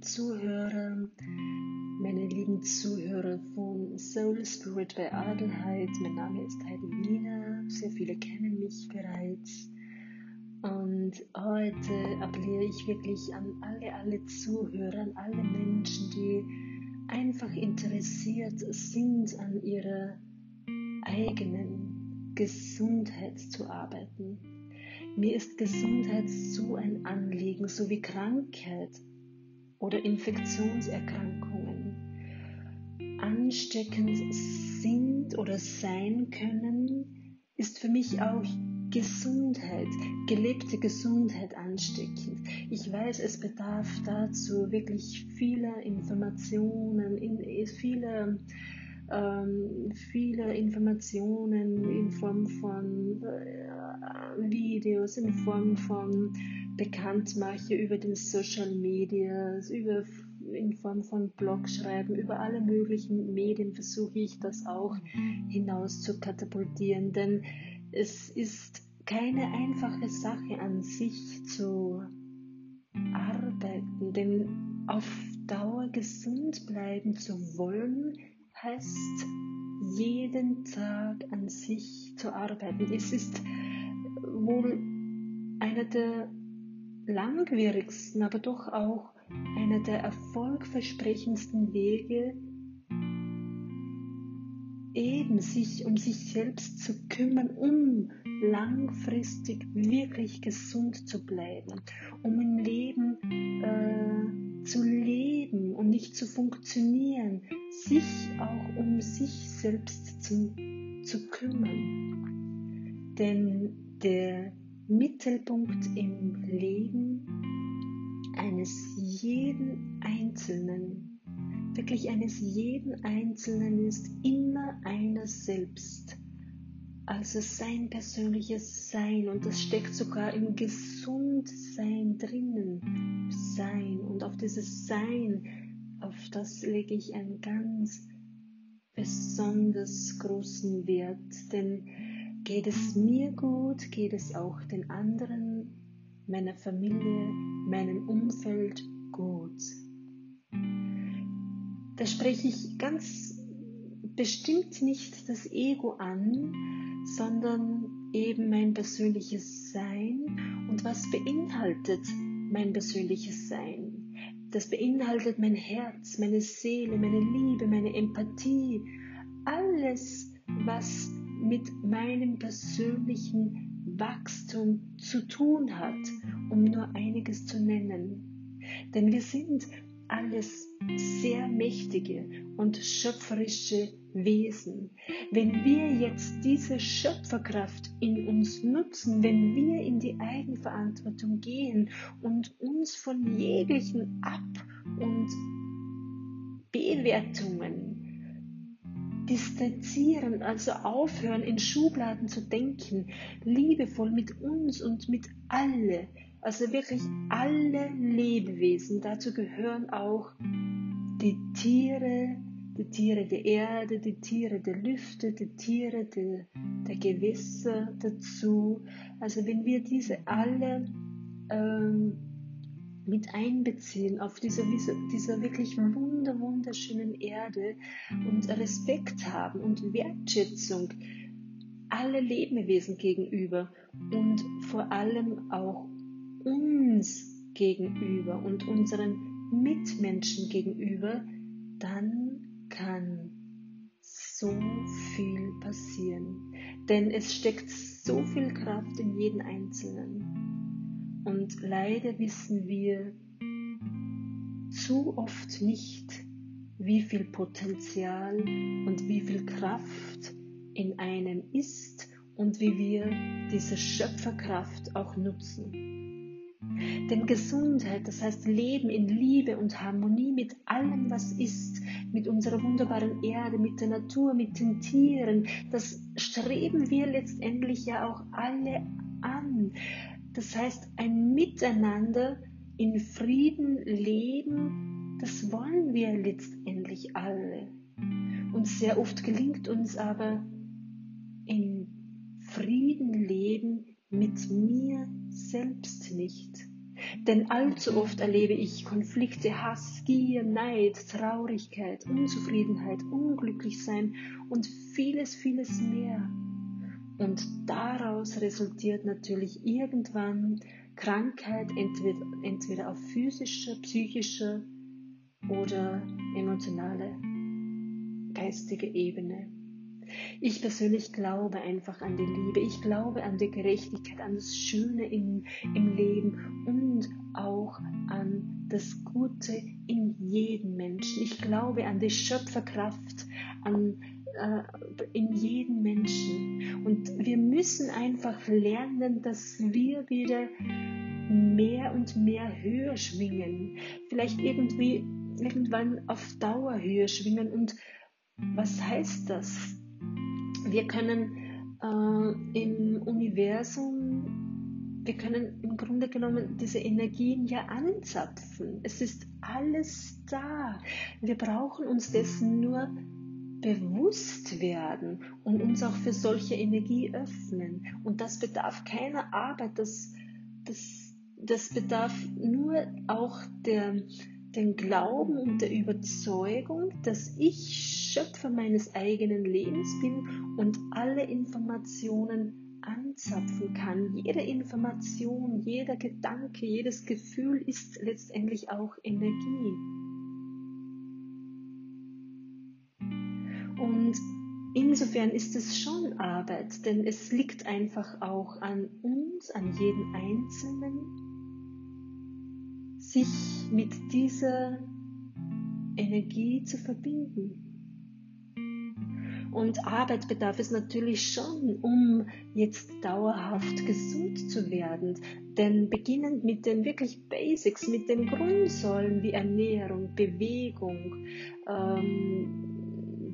Zuhörer, meine lieben Zuhörer von Soul Spirit bei Adelheid. Mein Name ist Heidi Wiener. Sehr viele kennen mich bereits. Und heute appelliere ich wirklich an alle, alle Zuhörer, an alle Menschen, die einfach interessiert sind, an ihrer eigenen Gesundheit zu arbeiten. Mir ist Gesundheit so ein Anliegen, so wie Krankheit oder Infektionserkrankungen ansteckend sind oder sein können, ist für mich auch Gesundheit, gelebte Gesundheit ansteckend. Ich weiß, es bedarf dazu wirklich vieler Informationen, vieler ähm, viele Informationen in Form von äh, Videos, in Form von Bekanntmache über den Social Media, über, in Form von Blogschreiben, über alle möglichen Medien versuche ich das auch hinaus zu katapultieren, denn es ist keine einfache Sache an sich zu arbeiten, denn auf Dauer gesund bleiben zu wollen, heißt, jeden Tag an sich zu arbeiten. Es ist wohl einer der langwierigsten, aber doch auch einer der erfolgversprechendsten Wege, eben sich um sich selbst zu kümmern, um langfristig wirklich gesund zu bleiben, um im Leben äh, zu leben und nicht zu funktionieren, sich auch um sich selbst zu, zu kümmern. Denn der Mittelpunkt im Leben eines jeden Einzelnen, wirklich eines jeden Einzelnen ist immer einer selbst. Also sein persönliches Sein und das steckt sogar im Gesundsein drinnen. Sein und auf dieses Sein auf das lege ich einen ganz besonders großen Wert, denn geht es mir gut, geht es auch den anderen, meiner Familie, meinem Umfeld gut. Da spreche ich ganz bestimmt nicht das Ego an, sondern eben mein persönliches Sein und was beinhaltet mein persönliches Sein. Das beinhaltet mein Herz, meine Seele, meine Liebe, meine Empathie, alles, was mit meinem persönlichen Wachstum zu tun hat, um nur einiges zu nennen. Denn wir sind alles sehr mächtige und schöpferische Wesen. Wenn wir jetzt diese Schöpferkraft in uns nutzen, wenn wir in die Eigenverantwortung gehen und uns von jeglichen Ab- und Bewertungen distanzieren, also aufhören, in Schubladen zu denken, liebevoll mit uns und mit alle, also wirklich alle Lebewesen, dazu gehören auch die Tiere, die Tiere der Erde, die Tiere der Lüfte, die Tiere der, der Gewässer dazu. Also wenn wir diese alle ähm, mit einbeziehen auf dieser, dieser wirklich wunder, wunderschönen Erde und Respekt haben und Wertschätzung alle Lebewesen gegenüber und vor allem auch uns gegenüber und unseren Mitmenschen gegenüber, dann kann so viel passieren. Denn es steckt so viel Kraft in jeden Einzelnen. Und leider wissen wir zu oft nicht, wie viel Potenzial und wie viel Kraft in einem ist und wie wir diese Schöpferkraft auch nutzen. Denn Gesundheit, das heißt Leben in Liebe und Harmonie mit allem, was ist, mit unserer wunderbaren Erde, mit der Natur, mit den Tieren, das streben wir letztendlich ja auch alle an. Das heißt, ein Miteinander in Frieden leben, das wollen wir letztendlich alle. Und sehr oft gelingt uns aber in Frieden leben mit mir selbst nicht. Denn allzu oft erlebe ich Konflikte, Hass, Gier, Neid, Traurigkeit, Unzufriedenheit, Unglücklichsein und vieles, vieles mehr. Und daraus resultiert natürlich irgendwann Krankheit, entweder, entweder auf physischer, psychischer oder emotionaler, geistige Ebene. Ich persönlich glaube einfach an die Liebe. Ich glaube an die Gerechtigkeit, an das Schöne im, im Leben und auch an das Gute in jedem Menschen. Ich glaube an die Schöpferkraft, an, äh, in jedem Menschen. Und wir müssen einfach lernen, dass wir wieder mehr und mehr höher schwingen. Vielleicht irgendwie irgendwann auf Dauer höher schwingen. Und was heißt das? Wir können äh, im Universum, wir können im Grunde genommen diese Energien ja anzapfen. Es ist alles da. Wir brauchen uns dessen nur bewusst werden und uns auch für solche Energie öffnen. Und das bedarf keiner Arbeit, das, das, das bedarf nur auch der, den Glauben und der Überzeugung, dass ich Schöpfer meines eigenen Lebens bin und alle Informationen anzapfen kann. Jede Information, jeder Gedanke, jedes Gefühl ist letztendlich auch Energie. Und insofern ist es schon Arbeit, denn es liegt einfach auch an uns, an jedem Einzelnen, sich mit dieser Energie zu verbinden. Und Arbeit bedarf es natürlich schon, um jetzt dauerhaft gesund zu werden. Denn beginnend mit den wirklich Basics, mit den Grundsäulen wie Ernährung, Bewegung, ähm,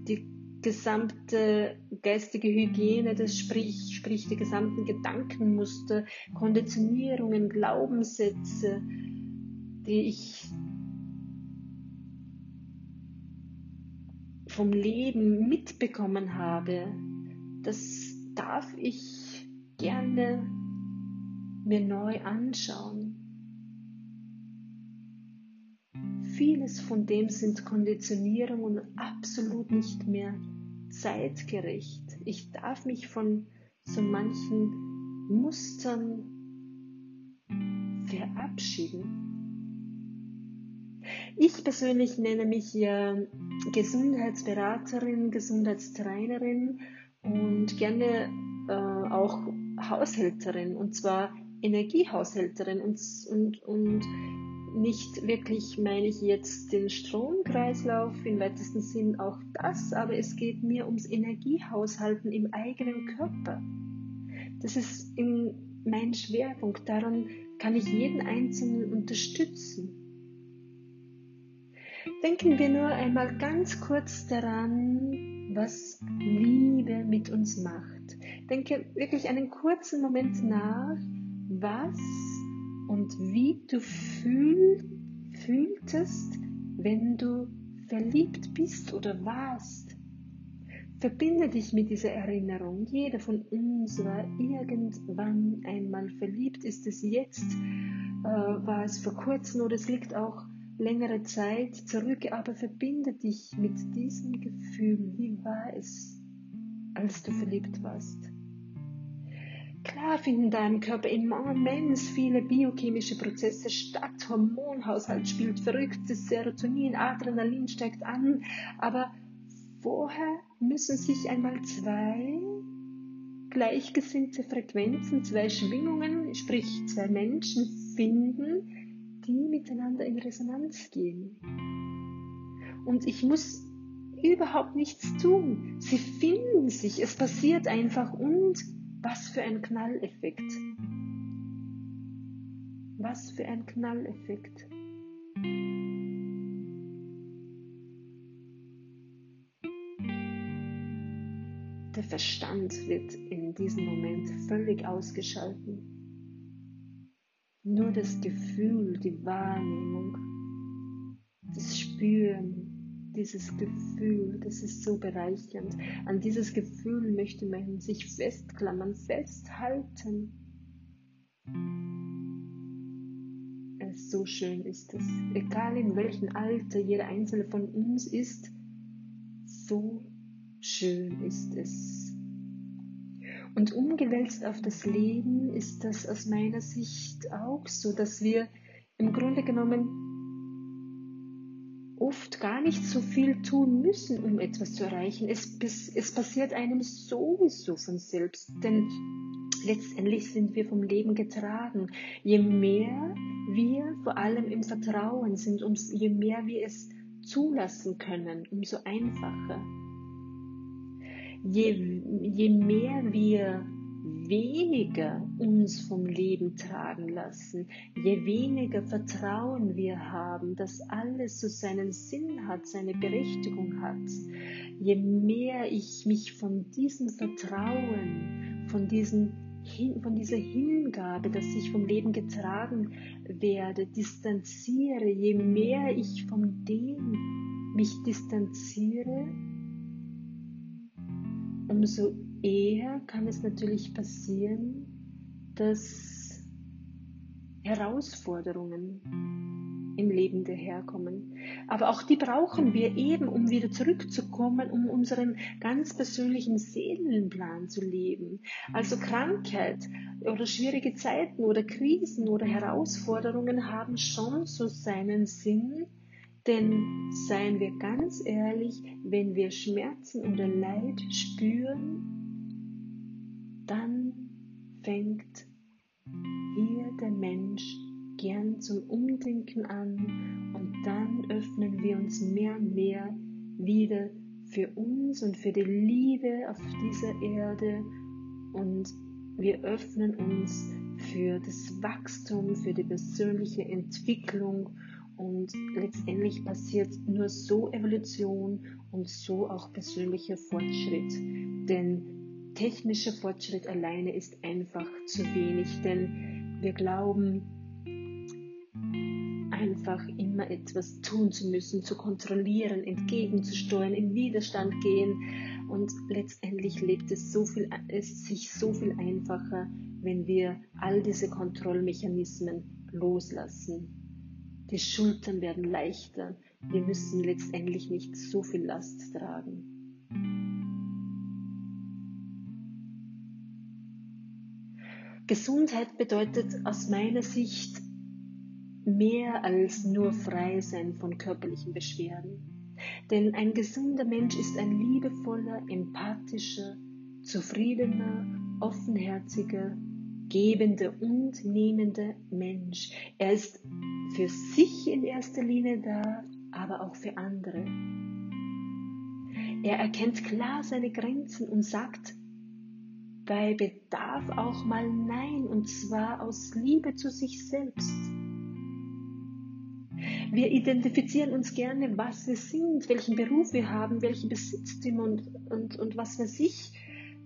die gesamte geistige Hygiene, das sprich, sprich die gesamten Gedankenmuster, Konditionierungen, Glaubenssätze, die ich vom Leben mitbekommen habe, das darf ich gerne mir neu anschauen. Vieles von dem sind Konditionierungen absolut nicht mehr zeitgerecht. Ich darf mich von so manchen Mustern verabschieden. Ich persönlich nenne mich ja Gesundheitsberaterin, Gesundheitstrainerin und gerne äh, auch Haushälterin und zwar Energiehaushälterin und, und, und nicht wirklich meine ich jetzt den Stromkreislauf im weitesten Sinn auch das, aber es geht mir ums Energiehaushalten im eigenen Körper. Das ist in mein Schwerpunkt. Daran kann ich jeden Einzelnen unterstützen. Denken wir nur einmal ganz kurz daran, was Liebe mit uns macht. Denke wirklich einen kurzen Moment nach, was und wie du fühl, fühltest, wenn du verliebt bist oder warst. Verbinde dich mit dieser Erinnerung. Jeder von uns war irgendwann einmal verliebt. Ist es jetzt? Äh, war es vor kurzem oder es liegt auch längere Zeit zurück, aber verbinde dich mit diesem Gefühl. Wie war es, als du verliebt warst? Klar finden in deinem Körper immens viele biochemische Prozesse statt. Hormonhaushalt spielt verrücktes Serotonin, Adrenalin steigt an, aber vorher müssen sich einmal zwei gleichgesinnte Frequenzen, zwei Schwingungen, sprich zwei Menschen finden, die miteinander in Resonanz gehen. Und ich muss überhaupt nichts tun. Sie finden sich, es passiert einfach und was für ein Knalleffekt. Was für ein Knalleffekt. Der Verstand wird in diesem Moment völlig ausgeschalten. Nur das Gefühl, die Wahrnehmung, das Spüren, dieses Gefühl, das ist so bereichernd. An dieses Gefühl möchte man sich festklammern, festhalten. so schön ist es. Egal in welchem Alter jeder einzelne von uns ist, so schön ist es. Und umgewälzt auf das Leben ist das aus meiner Sicht auch so, dass wir im Grunde genommen oft gar nicht so viel tun müssen, um etwas zu erreichen. Es, es passiert einem sowieso von selbst, denn letztendlich sind wir vom Leben getragen. Je mehr wir vor allem im Vertrauen sind, und je mehr wir es zulassen können, umso einfacher. Je, je mehr wir weniger uns vom Leben tragen lassen, je weniger Vertrauen wir haben, dass alles so seinen Sinn hat, seine Berechtigung hat, je mehr ich mich von diesem Vertrauen, von, diesen, von dieser Hingabe, dass ich vom Leben getragen werde, distanziere, je mehr ich von dem mich distanziere, umso eher kann es natürlich passieren, dass Herausforderungen im Leben daherkommen. Aber auch die brauchen wir eben, um wieder zurückzukommen, um unseren ganz persönlichen Seelenplan zu leben. Also Krankheit oder schwierige Zeiten oder Krisen oder Herausforderungen haben schon so seinen Sinn, denn seien wir ganz ehrlich, wenn wir Schmerzen oder Leid spüren, dann fängt hier der Mensch gern zum Umdenken an und dann öffnen wir uns mehr und mehr wieder für uns und für die Liebe auf dieser Erde und wir öffnen uns für das Wachstum, für die persönliche Entwicklung und letztendlich passiert nur so Evolution und so auch persönlicher Fortschritt. Denn technischer Fortschritt alleine ist einfach zu wenig, denn wir glauben einfach immer etwas tun zu müssen, zu kontrollieren, entgegenzusteuern, in Widerstand gehen und letztendlich lebt es, so viel, es sich so viel einfacher, wenn wir all diese Kontrollmechanismen loslassen. Die Schultern werden leichter, wir müssen letztendlich nicht so viel Last tragen. Gesundheit bedeutet aus meiner Sicht mehr als nur frei sein von körperlichen Beschwerden. Denn ein gesunder Mensch ist ein liebevoller, empathischer, zufriedener, offenherziger, gebender und nehmender Mensch. Er ist für sich in erster Linie da, aber auch für andere. Er erkennt klar seine Grenzen und sagt bei Bedarf auch mal Nein, und zwar aus Liebe zu sich selbst. Wir identifizieren uns gerne, was wir sind, welchen Beruf wir haben, welchen Besitztum und, und, und was weiß ich,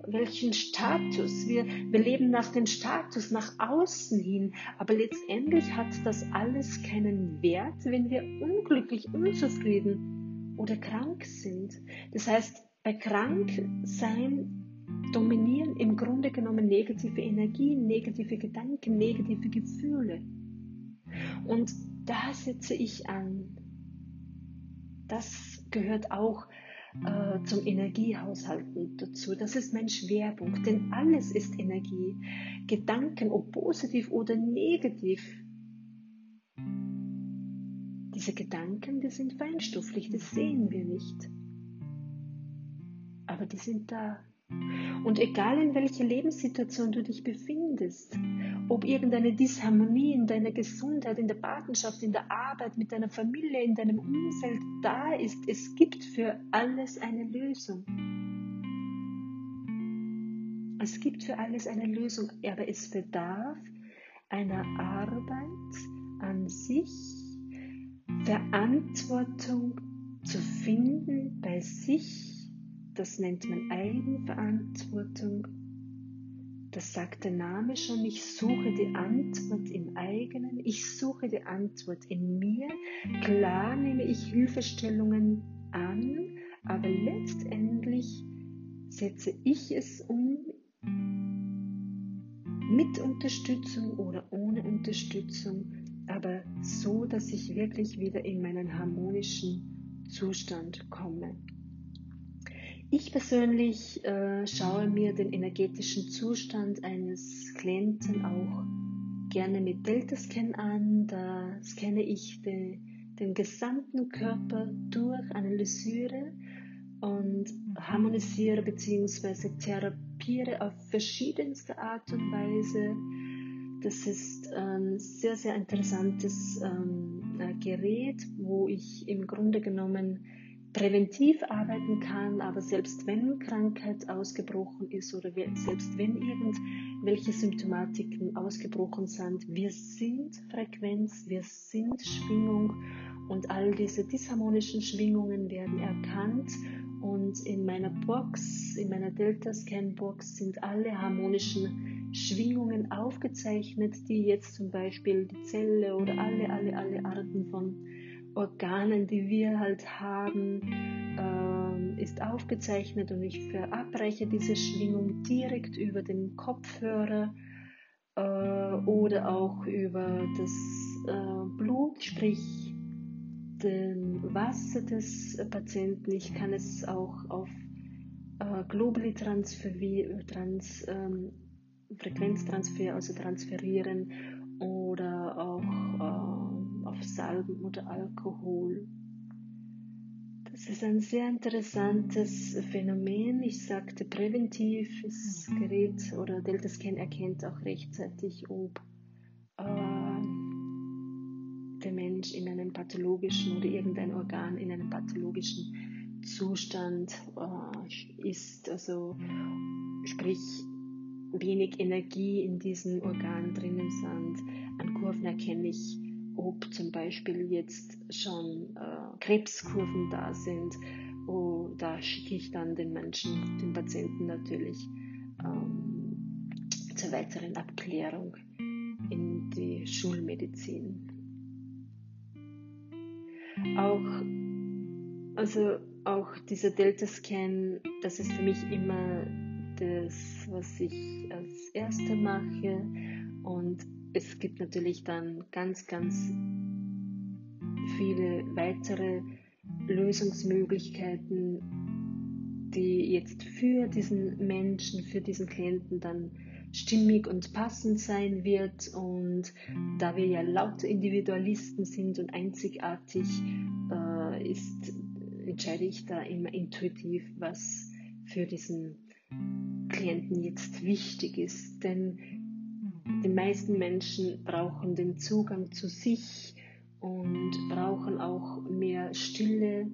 welchen Status. Wir, wir leben nach dem Status, nach außen hin. Aber letztendlich hat das alles keinen Wert, wenn wir unglücklich, unzufrieden oder krank sind. Das heißt, bei Kranksein dominieren im Grunde genommen negative Energien, negative Gedanken, negative Gefühle. Und da setze ich an. Das gehört auch äh, zum Energiehaushalten dazu. Das ist mein Schwerpunkt, denn alles ist Energie. Gedanken, ob positiv oder negativ. Diese Gedanken, die sind feinstofflich, das sehen wir nicht. Aber die sind da. Und egal in welcher Lebenssituation du dich befindest, ob irgendeine Disharmonie in deiner Gesundheit, in der Partnerschaft, in der Arbeit, mit deiner Familie, in deinem Umfeld da ist, es gibt für alles eine Lösung. Es gibt für alles eine Lösung, aber es bedarf einer Arbeit an sich, Verantwortung zu finden bei sich das nennt man Eigenverantwortung. Das sagt der Name schon, ich suche die Antwort im eigenen, ich suche die Antwort in mir. Klar nehme ich Hilfestellungen an, aber letztendlich setze ich es um mit Unterstützung oder ohne Unterstützung aber so, dass ich wirklich wieder in meinen harmonischen Zustand komme. Ich persönlich äh, schaue mir den energetischen Zustand eines Klienten auch gerne mit Delta-Scan an. Da scanne ich den, den gesamten Körper durch, analysiere und harmonisiere bzw. therapiere auf verschiedenste Art und Weise. Das ist ein sehr, sehr interessantes ähm, äh, Gerät, wo ich im Grunde genommen präventiv arbeiten kann, aber selbst wenn Krankheit ausgebrochen ist oder selbst wenn irgendwelche Symptomatiken ausgebrochen sind, wir sind Frequenz, wir sind Schwingung und all diese disharmonischen Schwingungen werden erkannt und in meiner Box, in meiner Delta-Scan-Box sind alle harmonischen Schwingungen aufgezeichnet, die jetzt zum Beispiel die Zelle oder alle, alle, alle Arten von Organen, die wir halt haben, äh, ist aufgezeichnet und ich verabreiche diese Schwingung direkt über den Kopfhörer äh, oder auch über das äh, Blut, sprich dem Wasser des Patienten. Ich kann es auch auf äh, Globally transferieren, trans, ähm, Frequenztransfer, also transferieren auf Salben oder Alkohol. Das ist ein sehr interessantes Phänomen. Ich sagte präventiv, das Gerät oder Delta Scan erkennt auch rechtzeitig, ob äh, der Mensch in einem pathologischen oder irgendein Organ in einem pathologischen Zustand äh, ist. Also sprich wenig Energie in diesem Organ drinnen sind. An Kurven erkenne ich ob zum Beispiel jetzt schon äh, Krebskurven da sind. Oh, da schicke ich dann den Menschen, den Patienten natürlich ähm, zur weiteren Abklärung in die Schulmedizin. Auch, also auch dieser Delta-Scan, das ist für mich immer das, was ich als Erste mache und es gibt natürlich dann ganz, ganz viele weitere Lösungsmöglichkeiten, die jetzt für diesen Menschen, für diesen Klienten dann stimmig und passend sein wird. Und da wir ja lauter Individualisten sind und einzigartig, äh, ist, entscheide ich da immer intuitiv, was für diesen Klienten jetzt wichtig ist. Denn die meisten Menschen brauchen den Zugang zu sich und brauchen auch mehr Stille.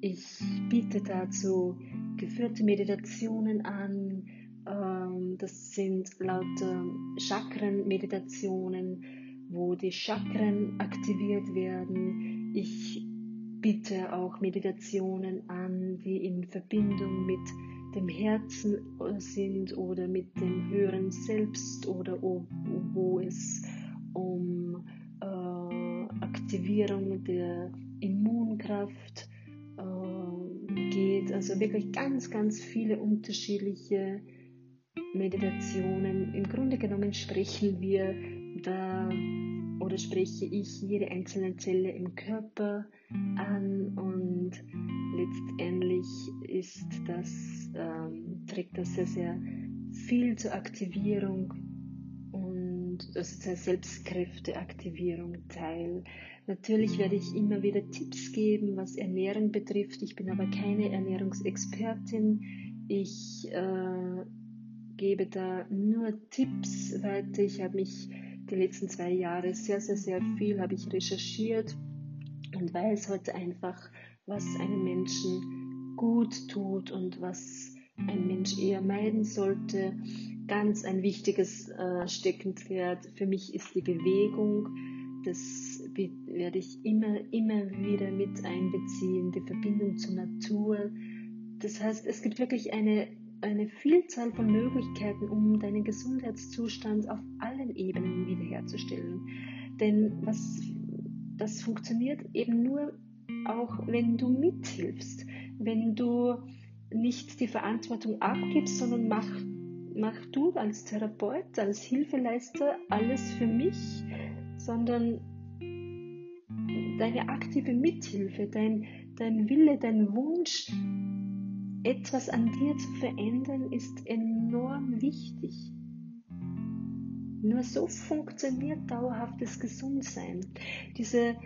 Ich biete dazu geführte Meditationen an. Ähm, das sind lauter Chakren-Meditationen, wo die Chakren aktiviert werden. Ich biete auch Meditationen an, die in Verbindung mit dem Herzen sind oder mit dem höheren Selbst oder wo es um äh, Aktivierung der Immunkraft äh, geht. Also wirklich ganz, ganz viele unterschiedliche Meditationen. Im Grunde genommen sprechen wir da oder spreche ich jede einzelne Zelle im Körper an und letztendlich ist das, ähm, trägt das sehr, sehr viel zur Aktivierung und also zur Selbstkräfteaktivierung teil. Natürlich werde ich immer wieder Tipps geben, was Ernährung betrifft. Ich bin aber keine Ernährungsexpertin. Ich äh, gebe da nur Tipps weiter. Ich habe mich die letzten zwei Jahre sehr, sehr, sehr viel habe ich recherchiert und weiß heute einfach, was einem Menschen gut tut und was ein Mensch eher meiden sollte. Ganz ein wichtiges äh, Steckenpferd für mich ist die Bewegung. Das werde ich immer, immer wieder mit einbeziehen, die Verbindung zur Natur. Das heißt, es gibt wirklich eine eine Vielzahl von Möglichkeiten, um deinen Gesundheitszustand auf allen Ebenen wiederherzustellen. Denn was, das funktioniert eben nur auch, wenn du mithilfst, wenn du nicht die Verantwortung abgibst, sondern mach, mach du als Therapeut, als Hilfeleister alles für mich, sondern deine aktive Mithilfe, dein, dein Wille, dein Wunsch, etwas an dir zu verändern, ist enorm wichtig. Nur so funktioniert dauerhaftes Gesundsein. Diese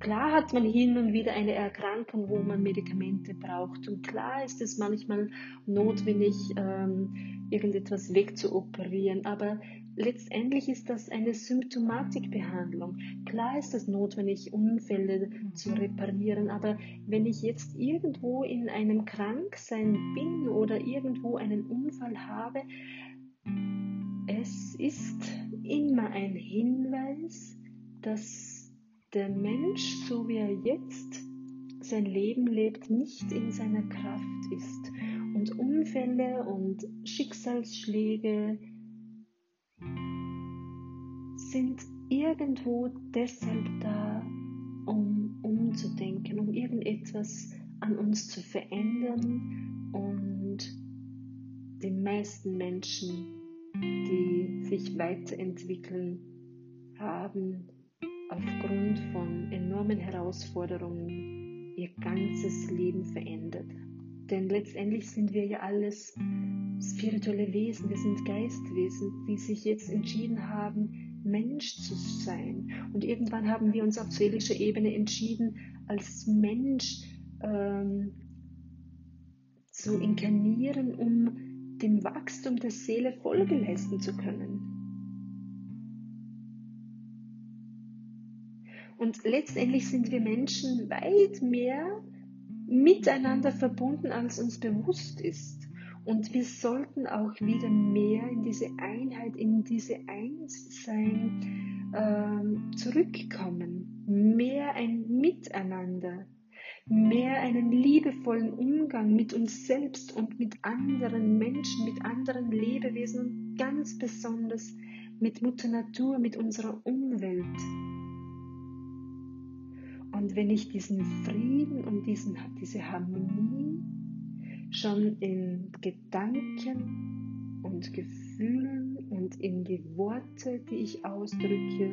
Klar hat man hin und wieder eine Erkrankung, wo man Medikamente braucht. Und klar ist es manchmal notwendig, ähm, irgendetwas wegzuoperieren. Aber letztendlich ist das eine Symptomatikbehandlung. Klar ist es notwendig, Unfälle zu reparieren. Aber wenn ich jetzt irgendwo in einem Kranksein bin oder irgendwo einen Unfall habe, es ist immer ein Hinweis, dass der Mensch, so wie er jetzt sein Leben lebt, nicht in seiner Kraft ist. Und Unfälle und Schicksalsschläge sind irgendwo deshalb da, um umzudenken, um irgendetwas an uns zu verändern und die meisten Menschen, die sich weiterentwickeln, haben aufgrund von enormen Herausforderungen ihr ganzes Leben verändert. Denn letztendlich sind wir ja alles spirituelle Wesen, wir sind Geistwesen, die sich jetzt entschieden haben, Mensch zu sein. Und irgendwann haben wir uns auf seelischer Ebene entschieden, als Mensch ähm, zu inkarnieren, um dem Wachstum der Seele Folge leisten zu können. Und letztendlich sind wir Menschen weit mehr miteinander verbunden, als uns bewusst ist. Und wir sollten auch wieder mehr in diese Einheit, in diese Einssein äh, zurückkommen. Mehr ein Miteinander, mehr einen liebevollen Umgang mit uns selbst und mit anderen Menschen, mit anderen Lebewesen und ganz besonders mit Mutter Natur, mit unserer Umwelt. Und wenn ich diesen Frieden und diesen, diese Harmonie schon in Gedanken und Gefühlen und in die Worte, die ich ausdrücke,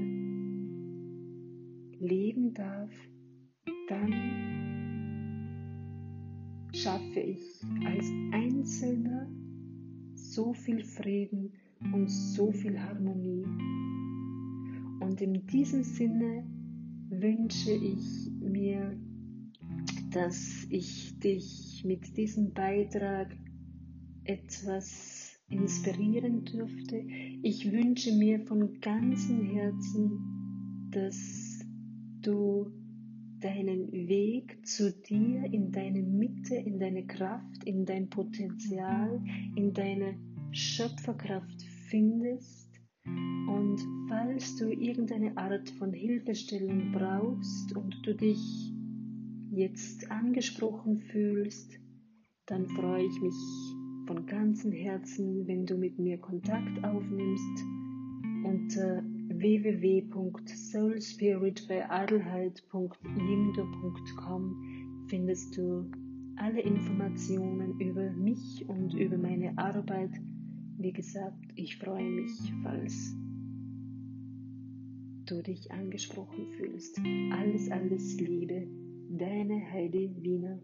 leben darf, dann schaffe ich als Einzelner so viel Frieden und so viel Harmonie. Und in diesem Sinne wünsche ich mir, dass ich dich mit diesem Beitrag etwas inspirieren dürfte. Ich wünsche mir von ganzem Herzen, dass du deinen Weg zu dir, in deine Mitte, in deine Kraft, in dein Potenzial, in deine Schöpferkraft findest und falls du irgendeine Art von Hilfestellung brauchst und du dich jetzt angesprochen fühlst, dann freue ich mich von ganzem Herzen, wenn du mit mir Kontakt aufnimmst. Unter www.soulspiritbeiadelheid.jimdo.com findest du alle Informationen über mich und über meine Arbeit wie gesagt, ich freue mich, falls du dich angesprochen fühlst. Alles, alles Liebe, deine Heidi Wiener.